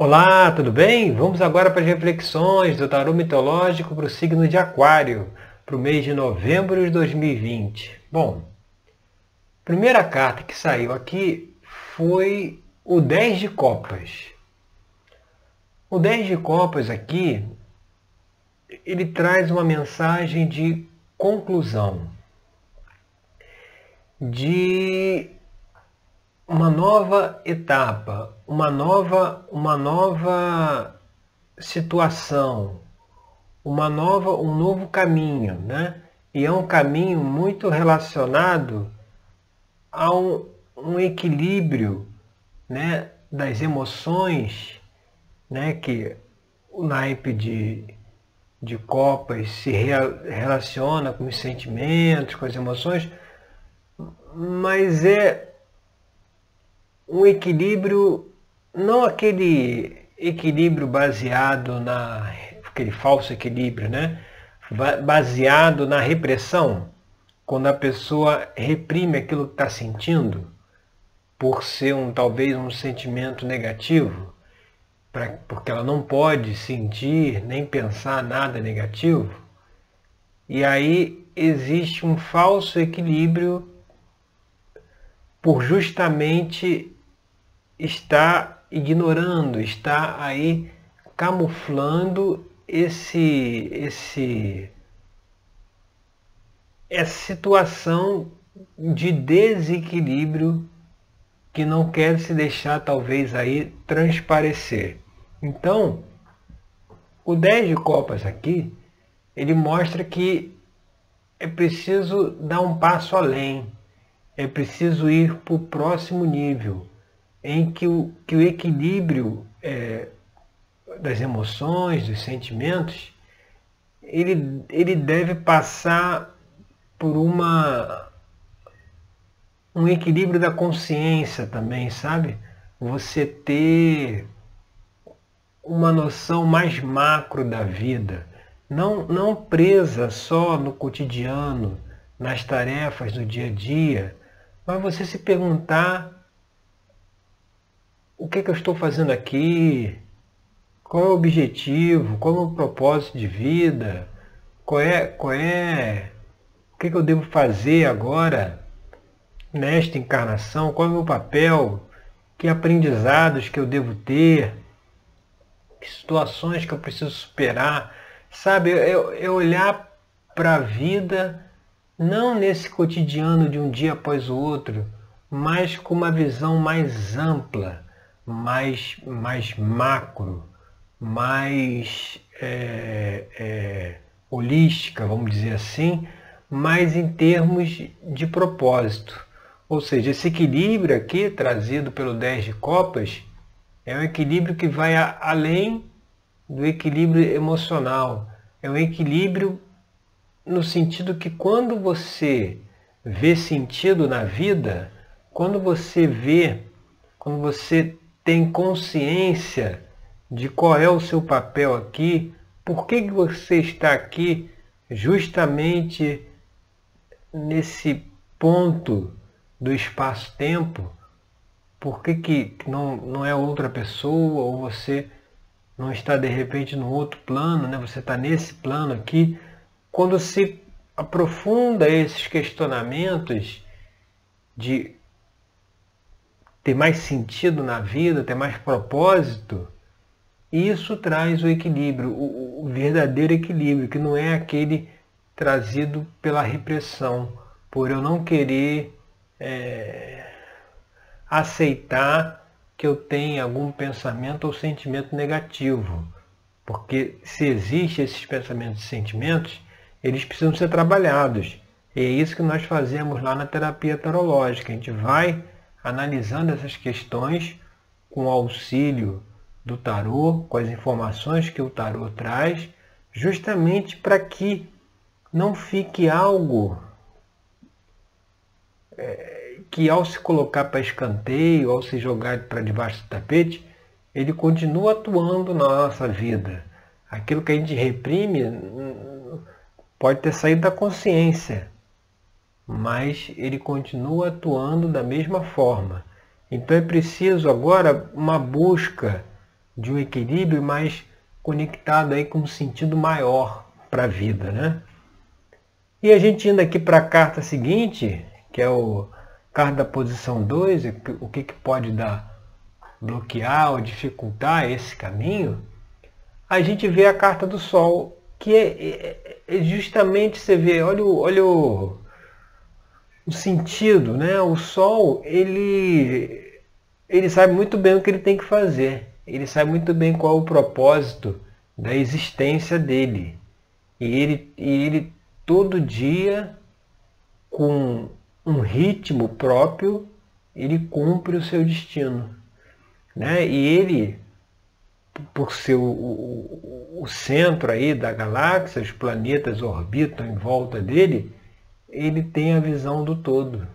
Olá, tudo bem? Vamos agora para as reflexões do tarô mitológico para o signo de Aquário, para o mês de novembro de 2020. Bom, a primeira carta que saiu aqui foi o 10 de Copas. O 10 de Copas aqui, ele traz uma mensagem de conclusão, de uma nova etapa, uma nova, uma nova situação, uma nova, um novo caminho, né? E é um caminho muito relacionado a um, um equilíbrio, né, das emoções, né, que o naipe de, de copas se relaciona com os sentimentos, com as emoções, mas é um equilíbrio, não aquele equilíbrio baseado na aquele falso equilíbrio, né? Baseado na repressão, quando a pessoa reprime aquilo que está sentindo, por ser um talvez um sentimento negativo, pra, porque ela não pode sentir nem pensar nada negativo. E aí existe um falso equilíbrio por justamente está ignorando, está aí camuflando esse, esse, essa situação de desequilíbrio que não quer se deixar talvez aí transparecer. Então, o 10 de copas aqui, ele mostra que é preciso dar um passo além, é preciso ir para o próximo nível em que o, que o equilíbrio é, das emoções, dos sentimentos, ele, ele deve passar por uma um equilíbrio da consciência também, sabe? Você ter uma noção mais macro da vida, não, não presa só no cotidiano, nas tarefas do dia a dia, mas você se perguntar o que, que eu estou fazendo aqui, qual é o objetivo, qual é o propósito de vida, qual é, qual é o que, que eu devo fazer agora nesta encarnação, qual é o meu papel, que aprendizados que eu devo ter, que situações que eu preciso superar, sabe? Eu, eu olhar para a vida não nesse cotidiano de um dia após o outro, mas com uma visão mais ampla mais, mais macro, mais é, é, holística, vamos dizer assim, mas em termos de propósito. Ou seja, esse equilíbrio aqui trazido pelo 10 de copas é um equilíbrio que vai além do equilíbrio emocional. É um equilíbrio no sentido que quando você vê sentido na vida, quando você vê, quando você tem consciência de qual é o seu papel aqui, por que, que você está aqui justamente nesse ponto do espaço-tempo, por que, que não, não é outra pessoa ou você não está de repente no outro plano, né? você está nesse plano aqui. Quando se aprofunda esses questionamentos de ter mais sentido na vida, ter mais propósito, isso traz o equilíbrio, o, o verdadeiro equilíbrio, que não é aquele trazido pela repressão, por eu não querer é, aceitar que eu tenha algum pensamento ou sentimento negativo. Porque se existem esses pensamentos e sentimentos, eles precisam ser trabalhados. E é isso que nós fazemos lá na terapia tarológica. A gente vai analisando essas questões com o auxílio do tarô, com as informações que o tarô traz, justamente para que não fique algo é, que ao se colocar para escanteio, ao se jogar para debaixo do tapete, ele continua atuando na nossa vida. Aquilo que a gente reprime pode ter saído da consciência, mas ele continua atuando da mesma forma. Então é preciso agora uma busca de um equilíbrio mais conectado aí com um sentido maior para a vida, né? E a gente indo aqui para a carta seguinte, que é o carta da posição 2, o que, que pode dar, bloquear ou dificultar esse caminho, a gente vê a carta do Sol, que é, é, é justamente você vê, olha, o, olha o, o sentido, né? O Sol, ele, ele sabe muito bem o que ele tem que fazer. Ele sabe muito bem qual é o propósito da existência dele. E ele, e ele todo dia, com um ritmo próprio, ele cumpre o seu destino. Né? E ele, por ser o, o, o centro aí da galáxia, os planetas orbitam em volta dele, ele tem a visão do todo.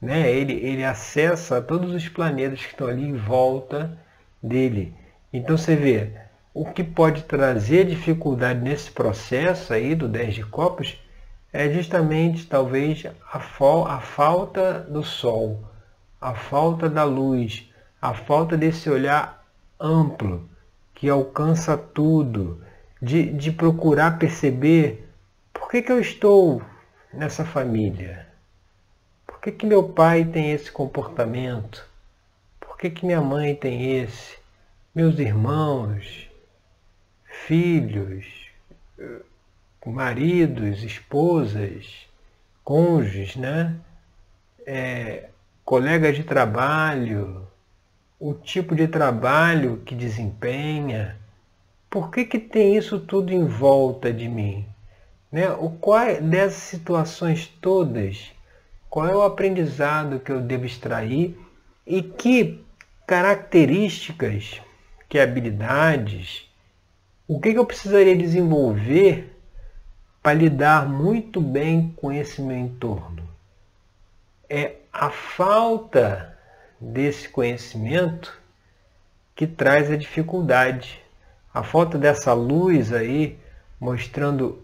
Né? Ele, ele acessa todos os planetas que estão ali em volta dele. Então você vê, o que pode trazer dificuldade nesse processo aí do 10 de copas é justamente talvez a, a falta do sol, a falta da luz, a falta desse olhar amplo que alcança tudo, de, de procurar perceber por que, que eu estou nessa família, por que, que meu pai tem esse comportamento, por que, que minha mãe tem esse, meus irmãos, filhos, maridos, esposas, cônjuges, né? É, colegas de trabalho, o tipo de trabalho que desempenha. Por que, que tem isso tudo em volta de mim? Né? O qual é, dessas situações todas, qual é o aprendizado que eu devo extrair e que características, que habilidades, o que, que eu precisaria desenvolver para lidar muito bem com esse meu entorno? É a falta desse conhecimento que traz a dificuldade. A falta dessa luz aí, mostrando,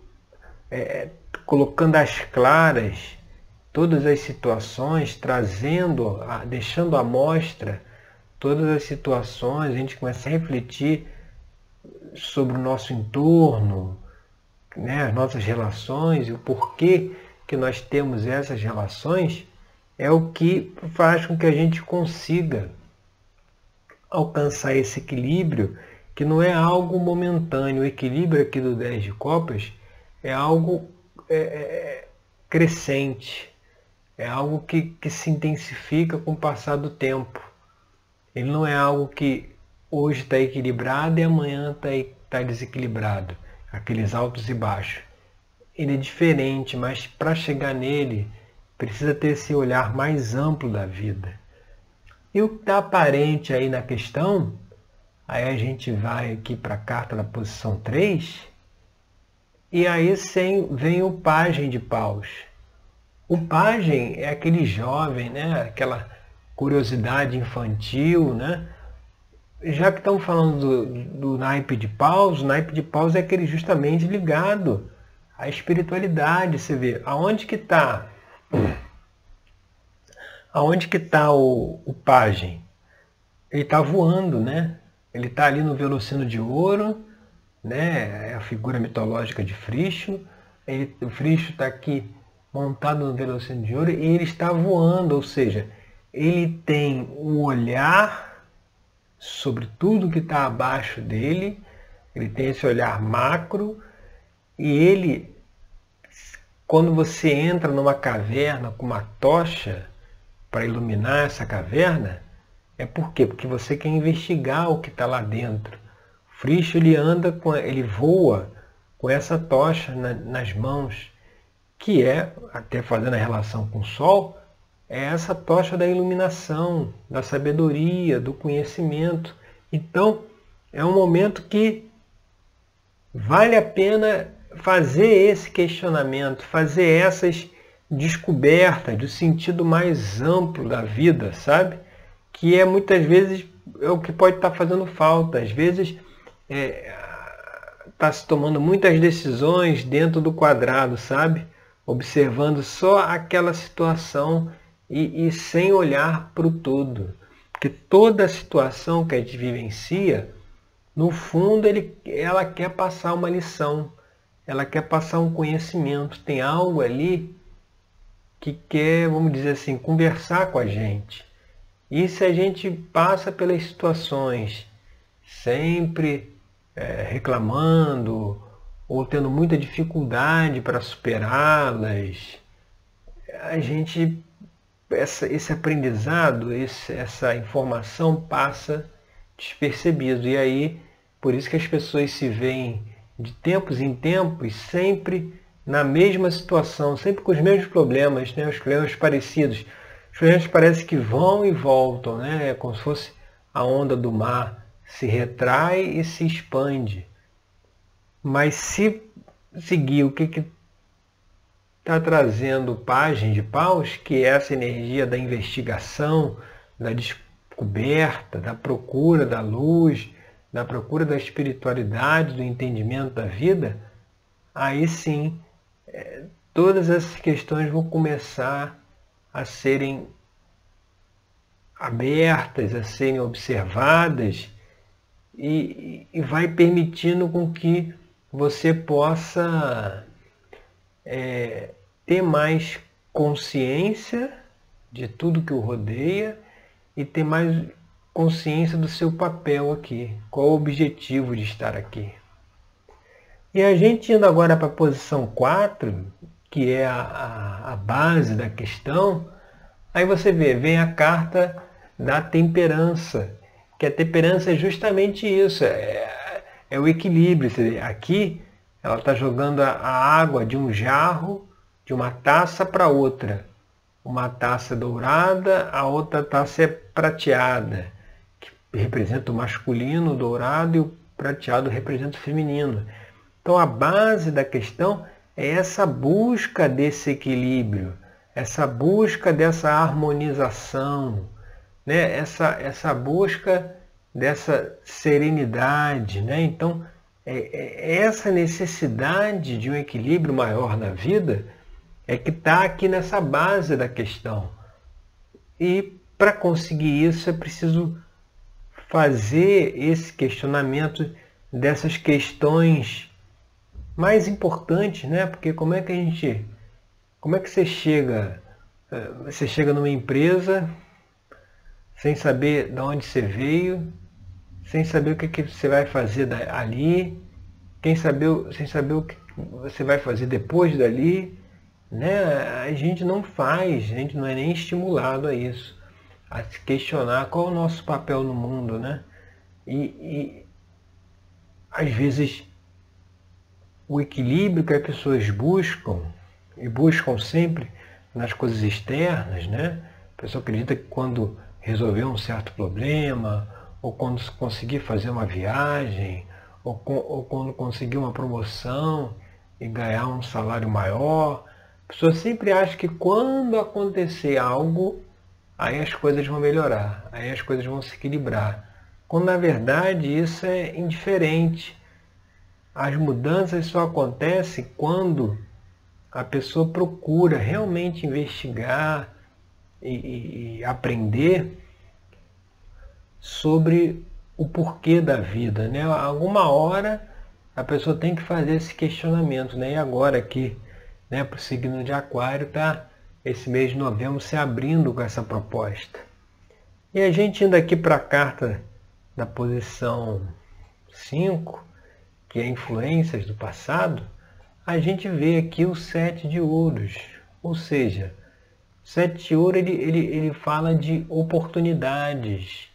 é, colocando às claras todas as situações, trazendo, deixando à mostra todas as situações, a gente começa a refletir sobre o nosso entorno, né, as nossas relações e o porquê que nós temos essas relações, é o que faz com que a gente consiga alcançar esse equilíbrio, que não é algo momentâneo. O equilíbrio aqui do 10 de copas é algo é, é, crescente, é algo que, que se intensifica com o passar do tempo. Ele não é algo que hoje está equilibrado e amanhã está tá desequilibrado, aqueles altos e baixos. Ele é diferente, mas para chegar nele precisa ter esse olhar mais amplo da vida. E o que está aparente aí na questão, aí a gente vai aqui para a carta da posição 3, e aí vem o pajem de paus. O pajem é aquele jovem, né? aquela curiosidade infantil, né? já que estamos falando do, do naipe de paus, o naipe de paus é aquele justamente ligado à espiritualidade. Você vê, aonde que está? Aonde que está o, o pajem? Ele está voando, né? Ele está ali no Velocino de Ouro, né? É a figura mitológica de Fricho. Ele, o Fricho está aqui montado no Velocino de Ouro e ele está voando, ou seja, ele tem um olhar sobre tudo que está abaixo dele, ele tem esse olhar macro e ele, quando você entra numa caverna com uma tocha para iluminar essa caverna, é por quê? Porque você quer investigar o que está lá dentro. Frisch ele anda, com, ele voa com essa tocha na, nas mãos, que é, até fazendo a relação com o Sol, é essa tocha da iluminação, da sabedoria, do conhecimento. Então, é um momento que vale a pena fazer esse questionamento, fazer essas descobertas do sentido mais amplo da vida, sabe? Que é muitas vezes é o que pode estar fazendo falta. Às vezes está é, tá se tomando muitas decisões dentro do quadrado, sabe? Observando só aquela situação e, e sem olhar para o todo. Porque toda situação que a gente vivencia, no fundo ele, ela quer passar uma lição, ela quer passar um conhecimento, tem algo ali que quer, vamos dizer assim, conversar com a gente. E se a gente passa pelas situações sempre é, reclamando ou tendo muita dificuldade para superá-las, a gente essa, esse aprendizado, esse, essa informação passa despercebido. E aí, por isso que as pessoas se veem de tempos em tempos sempre na mesma situação, sempre com os mesmos problemas, né? os problemas parecidos. Os problemas parecem que vão e voltam, né? é como se fosse a onda do mar, se retrai e se expande. Mas se seguir o que está trazendo página de paus, que é essa energia da investigação, da descoberta, da procura da luz, da procura da espiritualidade, do entendimento da vida, aí sim é, todas essas questões vão começar a serem abertas, a serem observadas e, e vai permitindo com que você possa é, ter mais consciência de tudo que o rodeia e ter mais consciência do seu papel aqui, qual o objetivo de estar aqui. E a gente indo agora para a posição 4, que é a, a, a, base da questão, aí você vê, vem a carta da temperança, que a temperança é justamente isso, é, é o equilíbrio. Aqui ela está jogando a, água de um jarro de uma taça para outra. Uma taça dourada, a outra taça é prateada, que representa o masculino, o dourado, e o prateado representa o feminino. Então a base da questão é essa busca desse equilíbrio, essa busca dessa harmonização, né? essa, essa busca dessa serenidade. Né? Então, é, é essa necessidade de um equilíbrio maior na vida é que está aqui nessa base da questão. E para conseguir isso é preciso fazer esse questionamento dessas questões mais importantes, né? Porque como é que a gente, como é que você chega, eh, você chega numa empresa sem saber de onde você veio, sem saber o que, que você vai fazer ali, quem saber, sem saber o que você vai fazer depois dali, né, a gente não faz, a gente não é nem estimulado a isso, a se questionar qual é o nosso papel no mundo, né? E, e às vezes o equilíbrio que as pessoas buscam, e buscam sempre nas coisas externas, né? A pessoa acredita que quando resolver um certo problema, ou quando conseguir fazer uma viagem, ou, ou quando conseguir uma promoção e ganhar um salário maior, a pessoa sempre acha que quando acontecer algo, aí as coisas vão melhorar, aí as coisas vão se equilibrar. Quando na verdade isso é indiferente. As mudanças só acontecem quando a pessoa procura realmente investigar e, e aprender sobre o porquê da vida. Né? Alguma hora a pessoa tem que fazer esse questionamento. Né? E agora aqui né, para o signo de Aquário, está esse mês de novembro se abrindo com essa proposta. E a gente indo aqui para a carta da posição 5, que é influências do passado, a gente vê aqui o sete de ouros. Ou seja, ouro ele, ele, ele fala de oportunidades,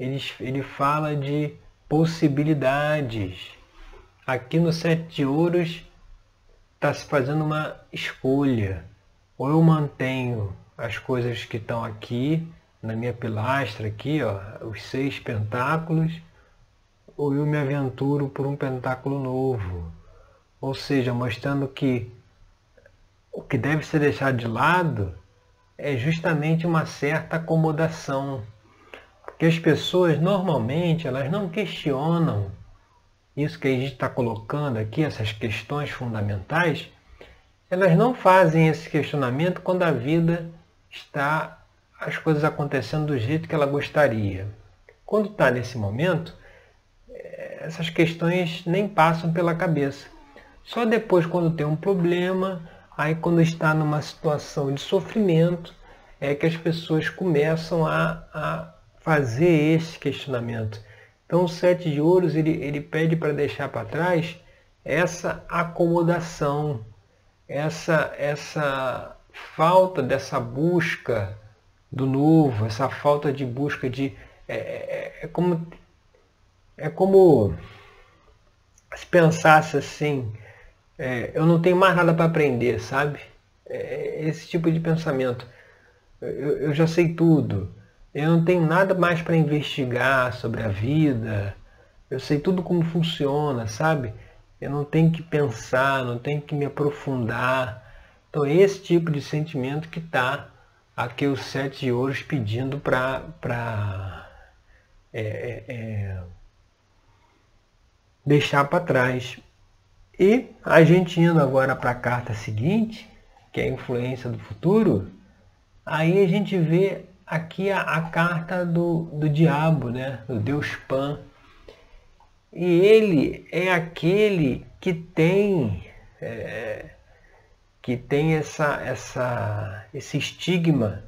ele, ele fala de possibilidades. Aqui no sete de ouros está se fazendo uma escolha. Ou eu mantenho as coisas que estão aqui, na minha pilastra aqui, ó, os seis pentáculos, ou eu me aventuro por um pentáculo novo. Ou seja, mostrando que o que deve ser deixado de lado é justamente uma certa acomodação. Porque as pessoas normalmente elas não questionam isso que a gente está colocando aqui, essas questões fundamentais, elas não fazem esse questionamento quando a vida está as coisas acontecendo do jeito que ela gostaria. Quando está nesse momento, essas questões nem passam pela cabeça. Só depois, quando tem um problema, aí quando está numa situação de sofrimento, é que as pessoas começam a, a fazer esse questionamento. Então o sete de ouros ele, ele pede para deixar para trás essa acomodação, essa, essa falta dessa busca do novo, essa falta de busca de. É, é, é como, é como se pensasse assim, é, eu não tenho mais nada para aprender, sabe? É, esse tipo de pensamento. Eu, eu já sei tudo. Eu não tenho nada mais para investigar sobre a vida. Eu sei tudo como funciona, sabe? Eu não tenho que pensar, não tenho que me aprofundar. Então, esse tipo de sentimento que está aqui os sete de ouros pedindo para é, é, é, deixar para trás. E a gente indo agora para a carta seguinte, que é a influência do futuro, aí a gente vê aqui a, a carta do, do diabo, né? do Deus Pan. E ele é aquele que tem é, que tem essa, essa, esse estigma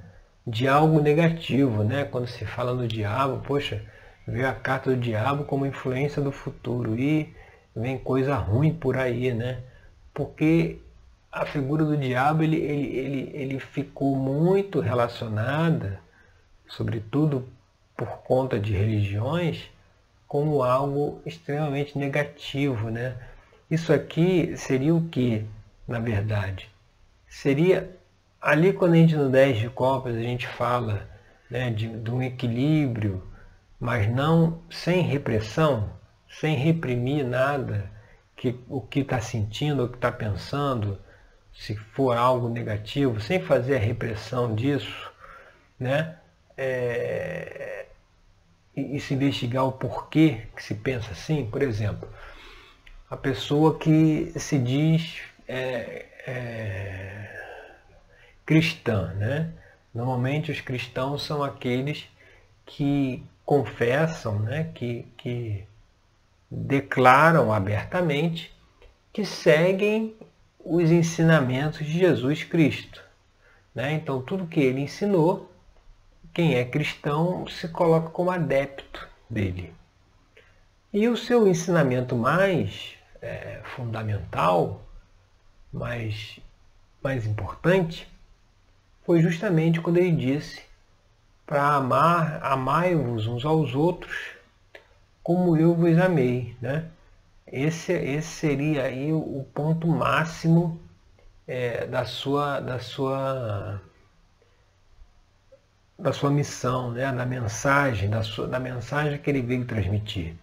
de algo negativo, né? Quando se fala no diabo, poxa, vê a carta do diabo como influência do futuro e vem coisa ruim por aí, né? Porque a figura do diabo ele, ele, ele, ele ficou muito relacionada, sobretudo por conta de religiões, como algo extremamente negativo, né? Isso aqui seria o que, na verdade? Seria ali quando a gente no 10 de copas a gente fala né, de, de um equilíbrio, mas não sem repressão, sem reprimir nada, que, o que está sentindo, o que está pensando, se for algo negativo, sem fazer a repressão disso, né? É, e, se investigar o porquê que se pensa assim, por exemplo, a pessoa que se diz é, é, cristã, né? Normalmente os cristãos são aqueles que confessam, né? que, que declaram abertamente que seguem os ensinamentos de Jesus Cristo. Né? Então, tudo que ele ensinou, quem é cristão se coloca como adepto dele. E o seu ensinamento mais é, fundamental, mais, mais importante, foi justamente quando ele disse para amar, amai-vos uns aos outros como eu vos amei. Né? Esse, esse seria aí o ponto máximo é, da, sua, da, sua, da sua missão, né? da mensagem, da, sua, da mensagem que ele veio transmitir.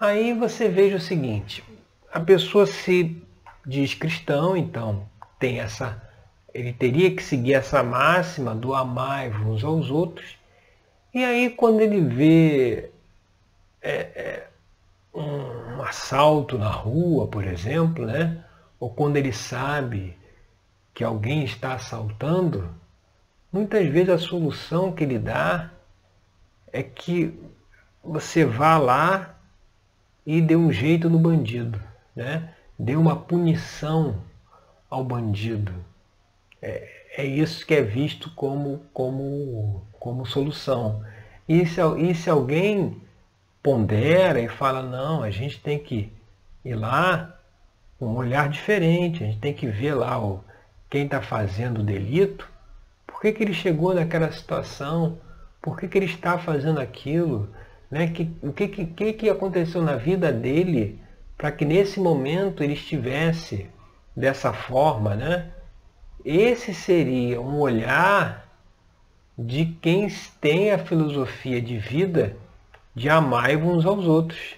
Aí você veja o seguinte, a pessoa se diz cristão, então tem essa, ele teria que seguir essa máxima do amar uns aos outros, e aí quando ele vê é, é, um assalto na rua, por exemplo, né? ou quando ele sabe que alguém está assaltando, muitas vezes a solução que ele dá é que você vá lá e dê um jeito no bandido, né? dê uma punição ao bandido. É, é isso que é visto como, como, como solução. E se, e se alguém pondera e fala, não, a gente tem que ir lá com um olhar diferente, a gente tem que ver lá o, quem está fazendo o delito, por que, que ele chegou naquela situação, por que, que ele está fazendo aquilo, né? que, o que, que, que aconteceu na vida dele para que nesse momento ele estivesse dessa forma, né? Esse seria um olhar de quem tem a filosofia de vida de amar uns aos outros.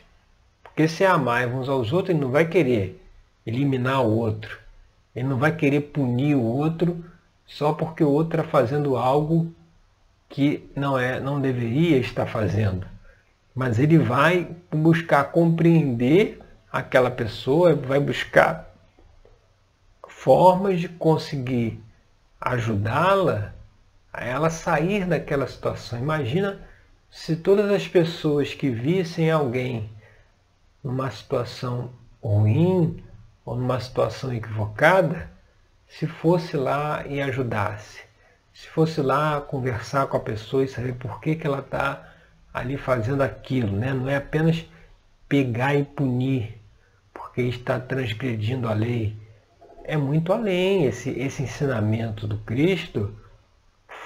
Porque se amar uns aos outros, ele não vai querer eliminar o outro. Ele não vai querer punir o outro só porque o outro está fazendo algo que não é, não deveria estar fazendo. Mas ele vai buscar compreender aquela pessoa, vai buscar formas de conseguir ajudá-la a ela sair daquela situação. Imagina se todas as pessoas que vissem alguém numa situação ruim ou numa situação equivocada se fosse lá e ajudasse. Se fosse lá conversar com a pessoa e saber por que, que ela está ali fazendo aquilo. Né? Não é apenas pegar e punir porque está transgredindo a lei. É muito além. Esse, esse ensinamento do Cristo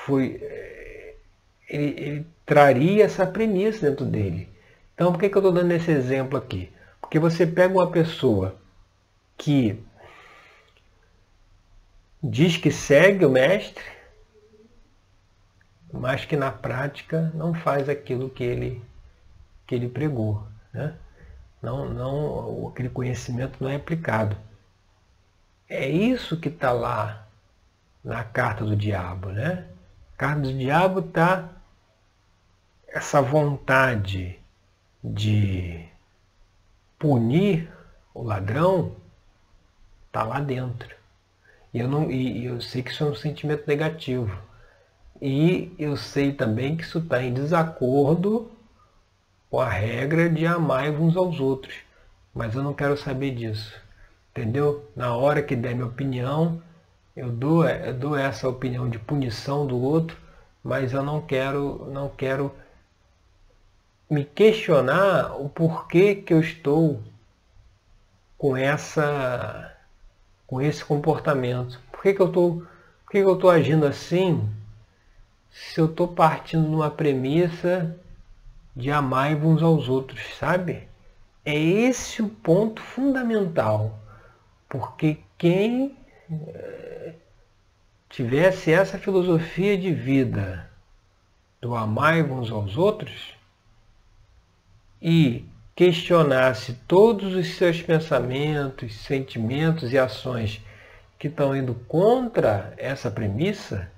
foi. Ele, ele traria essa premissa dentro dele. Então, por que, que eu estou dando esse exemplo aqui? Porque você pega uma pessoa que diz que segue o mestre, mas que na prática não faz aquilo que ele, que ele pregou. Né? Não, não, aquele conhecimento não é aplicado. É isso que está lá na carta do diabo. Né? A carta do diabo está essa vontade de punir o ladrão está lá dentro. E eu, não, e eu sei que isso é um sentimento negativo. E eu sei também que isso está em desacordo com a regra de amar uns aos outros. Mas eu não quero saber disso. Entendeu? Na hora que der minha opinião, eu dou, eu dou essa opinião de punição do outro, mas eu não quero, não quero me questionar o porquê que eu estou com essa com esse comportamento. Por que, que eu estou que, que eu estou agindo assim se eu estou partindo de uma premissa de amar uns aos outros, sabe? É esse o ponto fundamental. Porque quem eh, tivesse essa filosofia de vida do amar uns aos outros, e questionasse todos os seus pensamentos, sentimentos e ações que estão indo contra essa premissa,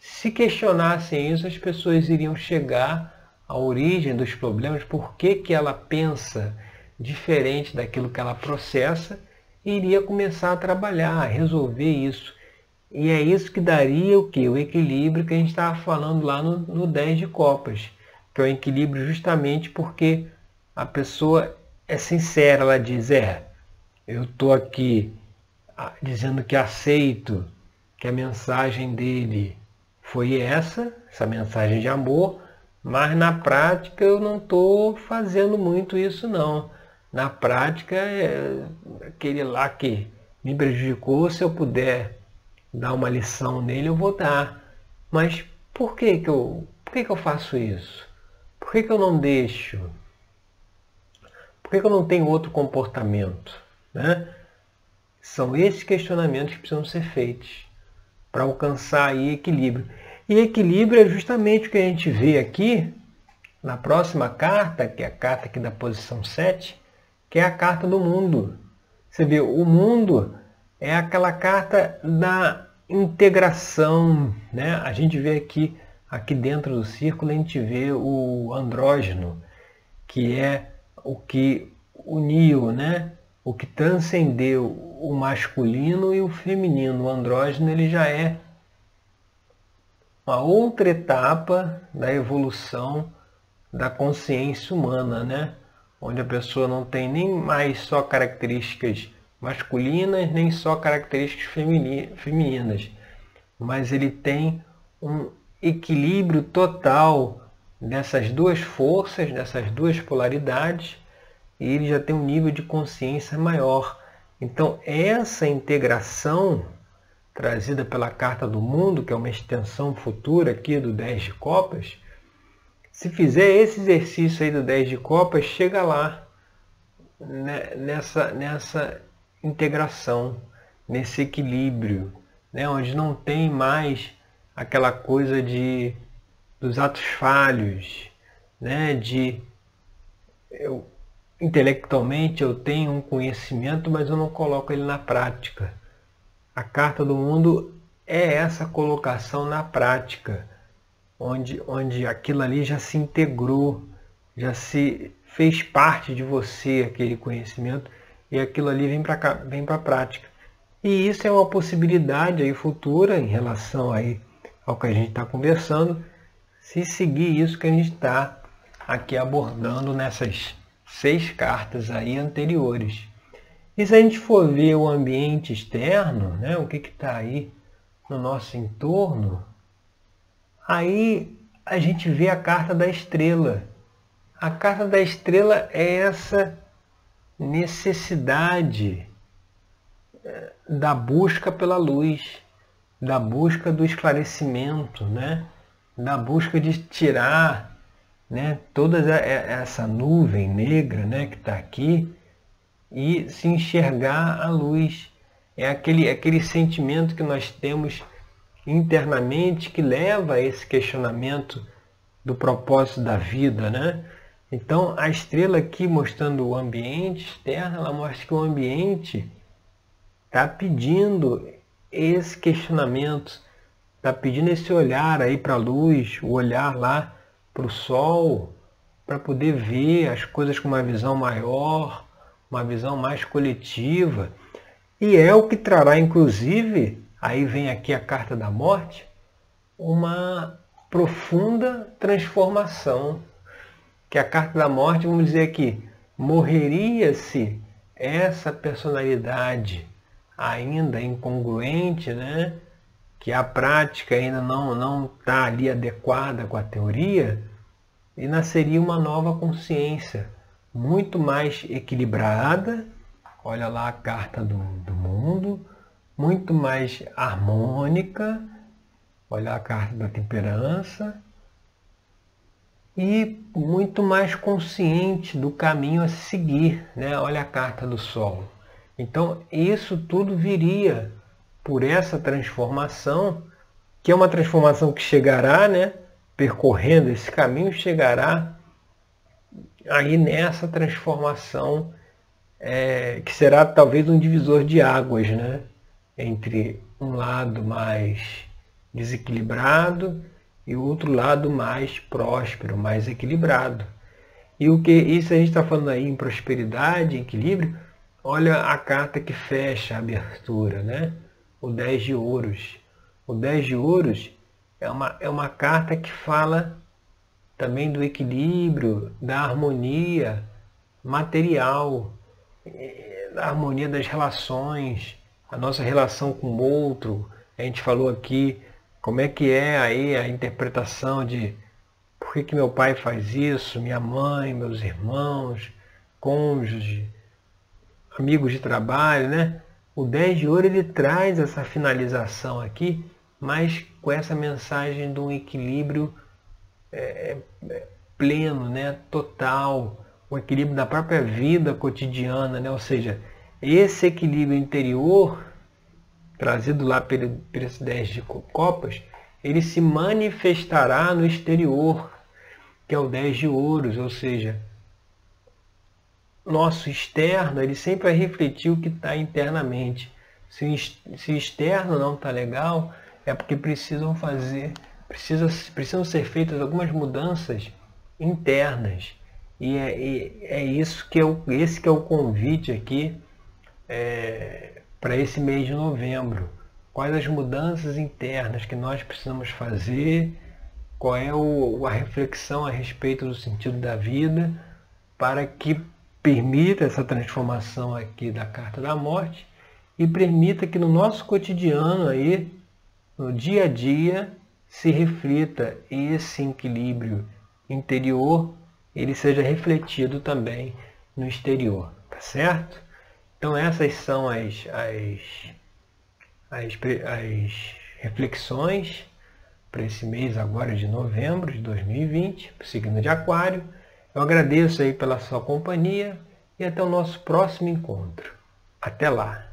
se questionassem isso, as pessoas iriam chegar à origem dos problemas, por que, ela pensa diferente daquilo que ela processa, e iria começar a trabalhar, a resolver isso. E é isso que daria o que? O equilíbrio que a gente estava falando lá no, no 10 de copas que é o equilíbrio justamente porque a pessoa é sincera, ela diz, é, eu estou aqui ah, dizendo que aceito que a mensagem dele foi essa, essa mensagem de amor, mas na prática eu não estou fazendo muito isso não. Na prática, é aquele lá que me prejudicou, se eu puder dar uma lição nele, eu vou dar. Mas por que, que, eu, por que, que eu faço isso? Que, que eu não deixo? Por que, que eu não tenho outro comportamento? Né? São esses questionamentos que precisam ser feitos para alcançar aí equilíbrio. E equilíbrio é justamente o que a gente vê aqui na próxima carta, que é a carta aqui da posição 7, que é a carta do mundo. Você vê, o mundo é aquela carta da integração. Né? A gente vê aqui aqui dentro do círculo a gente vê o andrógeno, que é o que uniu, né? o que transcendeu o masculino e o feminino. O andrógeno ele já é uma outra etapa da evolução da consciência humana, né? onde a pessoa não tem nem mais só características masculinas, nem só características femininas, mas ele tem um equilíbrio total dessas duas forças, dessas duas polaridades, e ele já tem um nível de consciência maior. Então, essa integração trazida pela Carta do Mundo, que é uma extensão futura aqui do 10 de Copas, se fizer esse exercício aí do 10 de Copas, chega lá, né, nessa, nessa integração, nesse equilíbrio, né, onde não tem mais aquela coisa de dos atos falhos, né? de eu, intelectualmente eu tenho um conhecimento, mas eu não coloco ele na prática. A carta do mundo é essa colocação na prática, onde, onde aquilo ali já se integrou, já se fez parte de você aquele conhecimento e aquilo ali vem para vem para a prática. E isso é uma possibilidade aí futura em relação aí ao que a gente está conversando, se seguir isso que a gente está aqui abordando nessas seis cartas aí anteriores. E se a gente for ver o ambiente externo, né, o que está aí no nosso entorno, aí a gente vê a carta da estrela. A carta da estrela é essa necessidade eh, da busca pela luz, da busca do esclarecimento, né? da busca de tirar né, toda essa nuvem negra né, que está aqui e se enxergar a luz. É aquele, aquele sentimento que nós temos internamente que leva a esse questionamento do propósito da vida, né? Então a estrela aqui mostrando o ambiente externo, ela mostra que o ambiente está pedindo esse questionamento, está pedindo esse olhar aí para a luz, o olhar lá para o sol, para poder ver as coisas com uma visão maior, uma visão mais coletiva. E é o que trará, inclusive, aí vem aqui a carta da morte, uma profunda transformação. Que a carta da morte, vamos dizer aqui, morreria-se essa personalidade ainda incongruente, né? que a prática ainda não não está ali adequada com a teoria, e nasceria uma nova consciência muito mais equilibrada, olha lá a carta do, do mundo, muito mais harmônica, olha a carta da temperança, e muito mais consciente do caminho a seguir, né? olha a carta do Sol. Então isso tudo viria por essa transformação, que é uma transformação que chegará, né? percorrendo esse caminho, chegará aí nessa transformação é, que será talvez um divisor de águas, né? Entre um lado mais desequilibrado e o outro lado mais próspero, mais equilibrado. E o que isso a gente está falando aí em prosperidade, equilíbrio, olha a carta que fecha a abertura, né? O 10 de ouros. O 10 de ouros é uma, é uma carta que fala também do equilíbrio, da harmonia material, eh, da harmonia das relações, a nossa relação com o outro. A gente falou aqui como é que é aí a interpretação de por que, que meu pai faz isso, minha mãe, meus irmãos, cônjuge, amigos de trabalho, né? O 10 de ouro ele traz essa finalização aqui, mas com essa mensagem de um equilíbrio é, é, pleno, né, total, o equilíbrio da própria vida cotidiana, né? ou seja, esse equilíbrio interior, trazido lá pelo, esses 10 de copas, ele se manifestará no exterior, que é o 10 de ouros, ou seja, nosso externo, ele sempre vai refletir o que está internamente. Se o externo não está legal, é porque precisam fazer precisa, precisam ser feitas algumas mudanças internas. E é, e é isso que o, esse que é o convite aqui é, para esse mês de novembro. Quais as mudanças internas que nós precisamos fazer, qual é o, a reflexão a respeito do sentido da vida, para que permita essa transformação aqui da carta da morte e permita que no nosso cotidiano aí, no dia a dia, se reflita esse equilíbrio interior, ele seja refletido também no exterior, tá certo? Então essas são as, as, as, as reflexões para esse mês agora de novembro de 2020, para o signo de aquário. Eu agradeço aí pela sua companhia e até o nosso próximo encontro. Até lá!